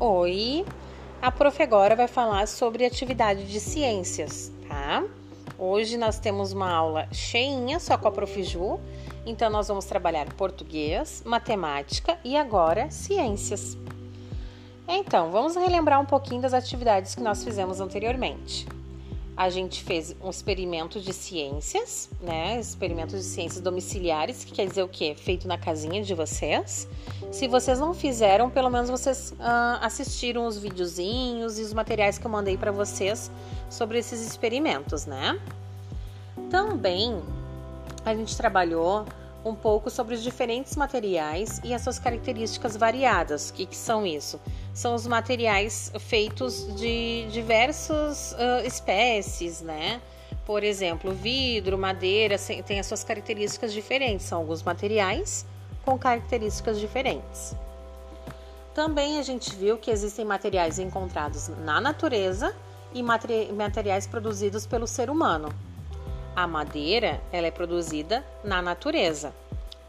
Oi! A prof agora vai falar sobre atividade de ciências, tá? Hoje nós temos uma aula cheinha só com a prof Ju, então nós vamos trabalhar português, matemática e agora ciências. Então, vamos relembrar um pouquinho das atividades que nós fizemos anteriormente a gente fez um experimento de ciências, né? Experimento de ciências domiciliares, que quer dizer o quê? Feito na casinha de vocês. Se vocês não fizeram, pelo menos vocês uh, assistiram os videozinhos e os materiais que eu mandei para vocês sobre esses experimentos, né? Também a gente trabalhou um pouco sobre os diferentes materiais e as suas características variadas. O que, que são isso? São os materiais feitos de diversas uh, espécies, né? Por exemplo, vidro, madeira, tem as suas características diferentes. São alguns materiais com características diferentes. Também a gente viu que existem materiais encontrados na natureza e materiais produzidos pelo ser humano. A madeira ela é produzida na natureza.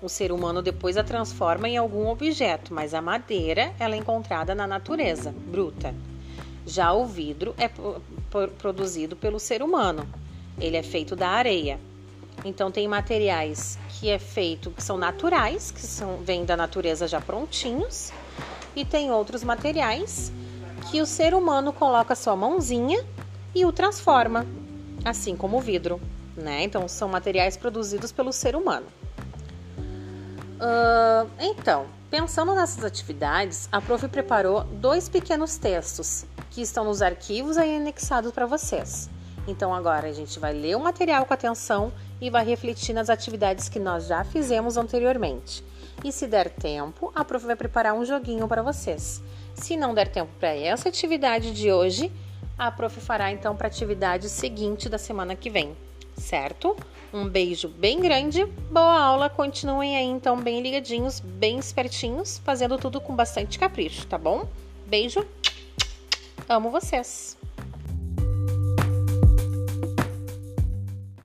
O ser humano depois a transforma em algum objeto, mas a madeira ela é encontrada na natureza, bruta. Já o vidro é produzido pelo ser humano. Ele é feito da areia. Então tem materiais que é feito que são naturais, que são vêm da natureza já prontinhos, e tem outros materiais que o ser humano coloca sua mãozinha e o transforma, assim como o vidro né? Então, são materiais produzidos pelo ser humano. Uh, então, pensando nessas atividades, a prof preparou dois pequenos textos que estão nos arquivos aí anexados para vocês. Então, agora a gente vai ler o material com atenção e vai refletir nas atividades que nós já fizemos anteriormente. E se der tempo, a prof vai preparar um joguinho para vocês. Se não der tempo para essa atividade de hoje, a prof fará então para a atividade seguinte da semana que vem certo? Um beijo bem grande, boa aula, continuem aí então bem ligadinhos, bem espertinhos, fazendo tudo com bastante capricho, tá bom? Beijo, amo vocês!